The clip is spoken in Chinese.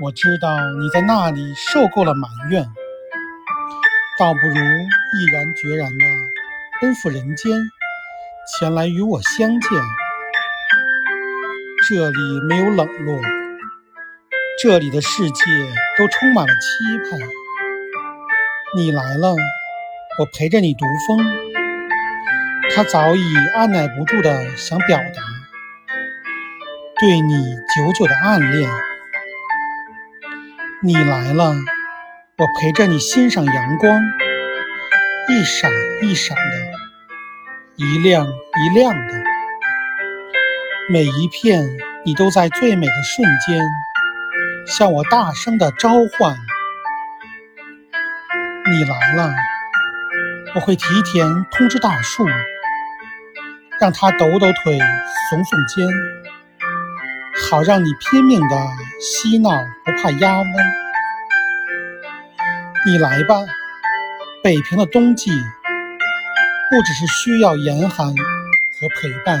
我知道你在那里受够了埋怨，倒不如毅然决然地奔赴人间，前来与我相见。这里没有冷落，这里的世界都充满了期盼。你来了，我陪着你读风。他早已按耐不住的想表达对你久久的暗恋。你来了，我陪着你欣赏阳光，一闪一闪的，一亮一亮的，每一片你都在最美的瞬间向我大声的召唤。你来了，我会提前通知大树，让它抖抖腿，耸耸肩。好让你拼命的嬉闹，不怕压闷。你来吧，北平的冬季，不只是需要严寒和陪伴。